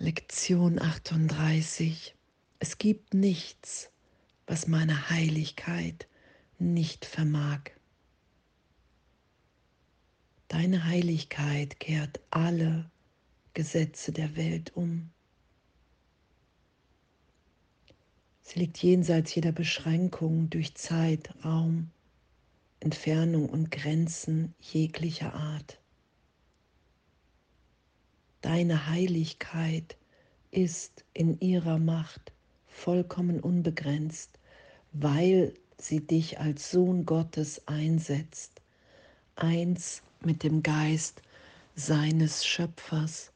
Lektion 38. Es gibt nichts, was meine Heiligkeit nicht vermag. Deine Heiligkeit kehrt alle Gesetze der Welt um. Sie liegt jenseits jeder Beschränkung durch Zeit, Raum, Entfernung und Grenzen jeglicher Art. Deine Heiligkeit ist in ihrer Macht vollkommen unbegrenzt, weil sie dich als Sohn Gottes einsetzt, eins mit dem Geist seines Schöpfers.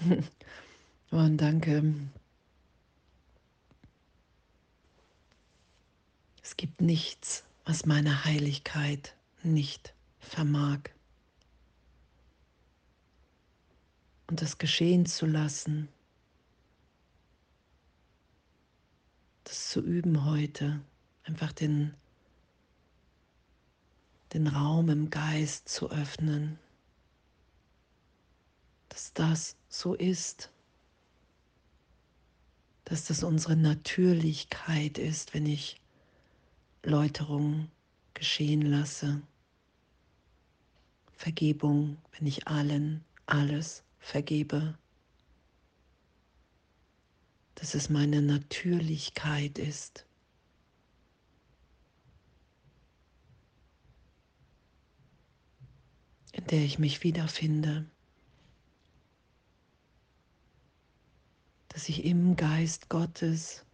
Und danke. Es gibt nichts, was meine Heiligkeit nicht vermag. Und das geschehen zu lassen, das zu üben heute, einfach den, den Raum im Geist zu öffnen, dass das so ist, dass das unsere Natürlichkeit ist, wenn ich Läuterung geschehen lasse, Vergebung, wenn ich allen alles vergebe, dass es meine Natürlichkeit ist. in der ich mich wiederfinde, dass ich im Geist Gottes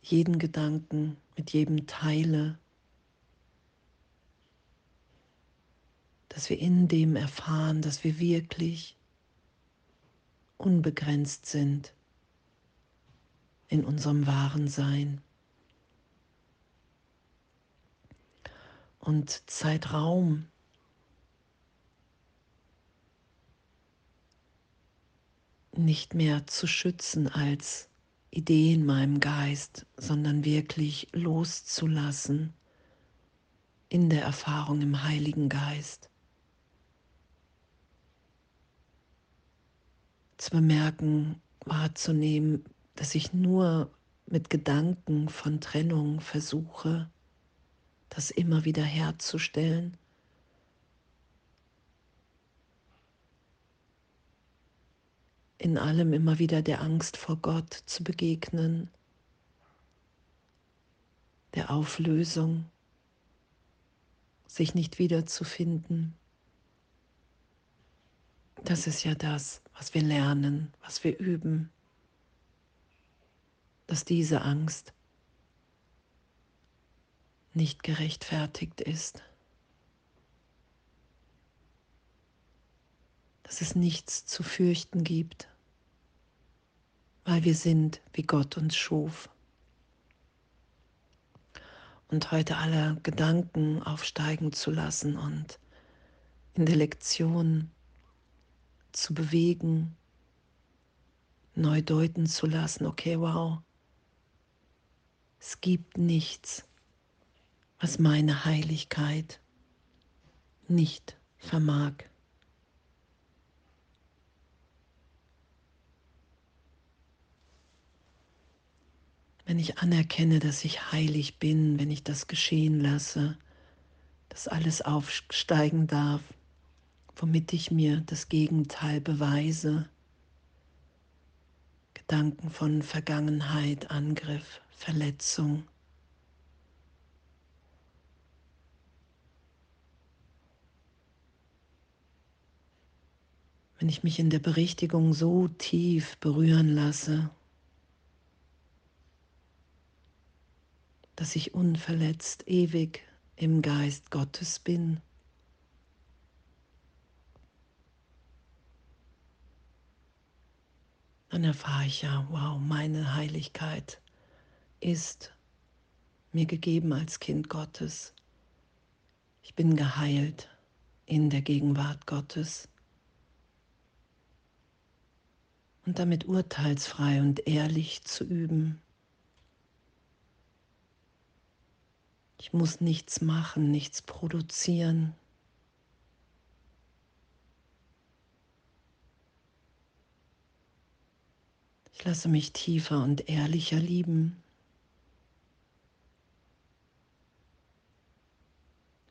jeden Gedanken mit jedem teile, dass wir in dem erfahren, dass wir wirklich unbegrenzt sind in unserem wahren Sein. Und Zeitraum nicht mehr zu schützen als Idee in meinem Geist, sondern wirklich loszulassen in der Erfahrung im Heiligen Geist. Zu bemerken, wahrzunehmen, dass ich nur mit Gedanken von Trennung versuche, das immer wieder herzustellen. In allem immer wieder der Angst vor Gott zu begegnen, der Auflösung, sich nicht wiederzufinden. Das ist ja das, was wir lernen, was wir üben, dass diese Angst nicht gerechtfertigt ist, dass es nichts zu fürchten gibt, weil wir sind, wie Gott uns schuf. Und heute alle Gedanken aufsteigen zu lassen und in der Lektion zu bewegen, neu deuten zu lassen, okay, wow, es gibt nichts, was meine Heiligkeit nicht vermag. Wenn ich anerkenne, dass ich heilig bin, wenn ich das geschehen lasse, dass alles aufsteigen darf, womit ich mir das Gegenteil beweise. Gedanken von Vergangenheit, Angriff, Verletzung. Wenn ich mich in der Berichtigung so tief berühren lasse, dass ich unverletzt ewig im Geist Gottes bin. Dann erfahre ich ja, wow, meine Heiligkeit ist mir gegeben als Kind Gottes. Ich bin geheilt in der Gegenwart Gottes. Und damit urteilsfrei und ehrlich zu üben. Ich muss nichts machen, nichts produzieren. Ich lasse mich tiefer und ehrlicher lieben.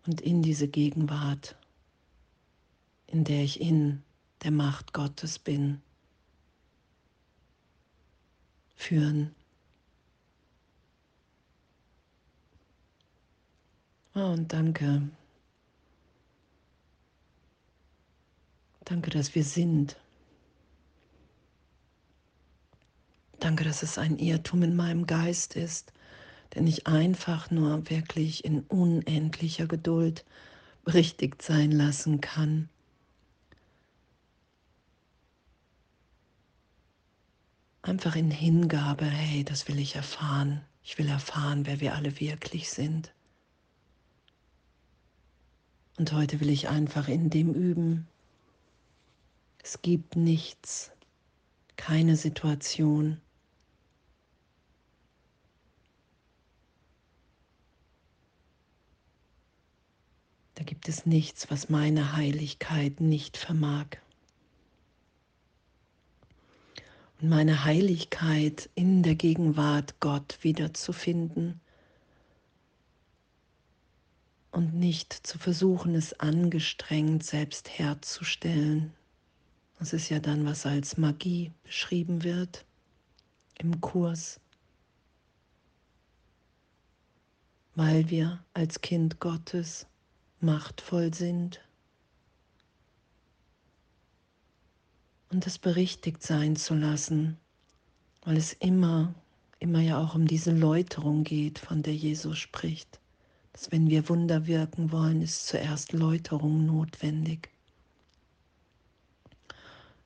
Und in diese Gegenwart, in der ich in der Macht Gottes bin, führen. Oh, und danke. Danke, dass wir sind. Danke, dass es ein Irrtum in meinem Geist ist, denn ich einfach nur wirklich in unendlicher Geduld berichtigt sein lassen kann. Einfach in Hingabe, hey, das will ich erfahren. Ich will erfahren, wer wir alle wirklich sind. Und heute will ich einfach in dem üben. Es gibt nichts, keine Situation, Da gibt es nichts, was meine Heiligkeit nicht vermag. Und meine Heiligkeit in der Gegenwart Gott wiederzufinden und nicht zu versuchen, es angestrengt selbst herzustellen. Das ist ja dann, was als Magie beschrieben wird im Kurs. Weil wir als Kind Gottes machtvoll sind und es berichtigt sein zu lassen, weil es immer, immer ja auch um diese Läuterung geht, von der Jesus spricht. Dass wenn wir Wunder wirken wollen, ist zuerst Läuterung notwendig.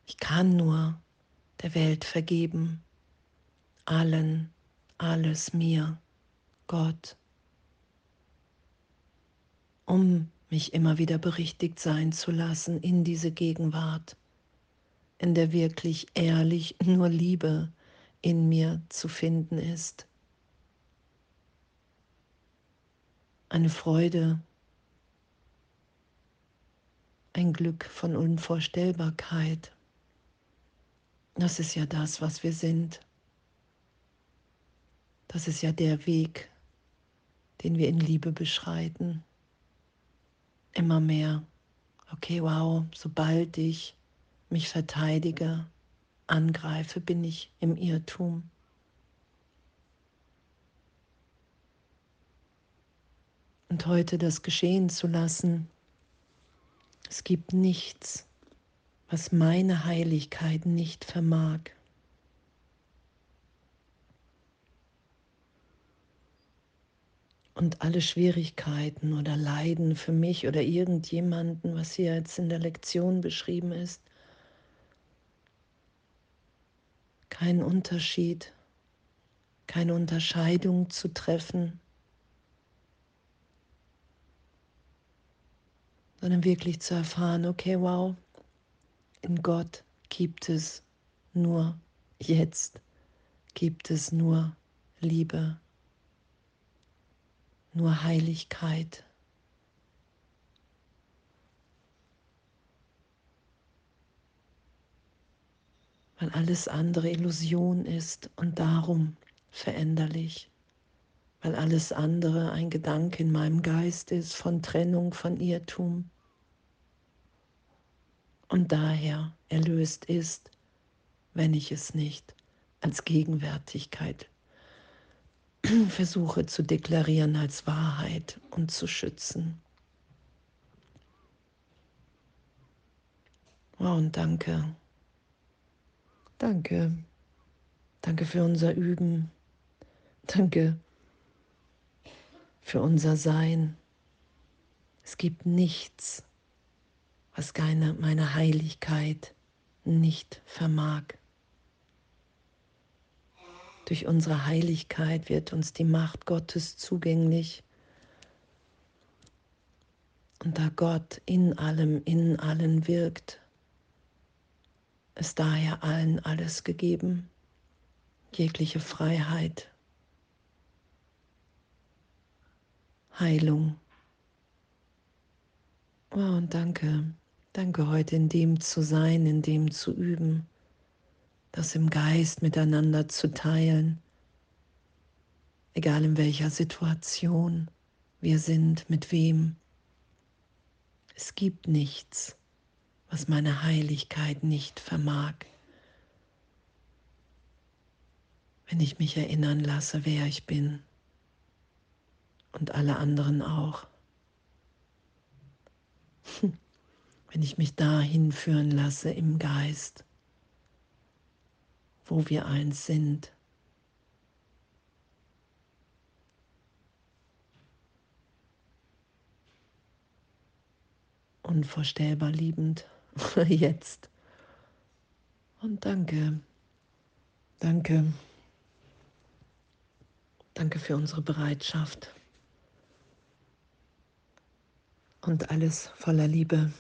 Ich kann nur der Welt vergeben, allen, alles mir, Gott um mich immer wieder berichtigt sein zu lassen in diese Gegenwart, in der wirklich ehrlich nur Liebe in mir zu finden ist. Eine Freude, ein Glück von Unvorstellbarkeit. Das ist ja das, was wir sind. Das ist ja der Weg, den wir in Liebe beschreiten immer mehr. Okay, wow, sobald ich mich verteidige, angreife, bin ich im Irrtum. Und heute das geschehen zu lassen, es gibt nichts, was meine Heiligkeit nicht vermag. Und alle Schwierigkeiten oder Leiden für mich oder irgendjemanden, was hier jetzt in der Lektion beschrieben ist, kein Unterschied, keine Unterscheidung zu treffen, sondern wirklich zu erfahren, okay, wow, in Gott gibt es nur jetzt, gibt es nur Liebe nur Heiligkeit. Weil alles andere Illusion ist und darum veränderlich. Weil alles andere ein Gedanke in meinem Geist ist von Trennung, von Irrtum. Und daher erlöst ist, wenn ich es nicht als Gegenwärtigkeit versuche zu deklarieren als Wahrheit und zu schützen. Oh, und danke. Danke. Danke für unser Üben. Danke für unser Sein. Es gibt nichts, was keine, meine Heiligkeit nicht vermag. Durch unsere Heiligkeit wird uns die Macht Gottes zugänglich. Und da Gott in allem, in allen wirkt, ist daher allen alles gegeben, jegliche Freiheit, Heilung. Oh, und danke, danke heute in dem zu sein, in dem zu üben das im Geist miteinander zu teilen, egal in welcher Situation wir sind, mit wem. Es gibt nichts, was meine Heiligkeit nicht vermag. Wenn ich mich erinnern lasse, wer ich bin und alle anderen auch. Wenn ich mich dahin führen lasse im Geist, wo wir eins sind. Unvorstellbar liebend jetzt. Und danke, danke, danke für unsere Bereitschaft und alles voller Liebe.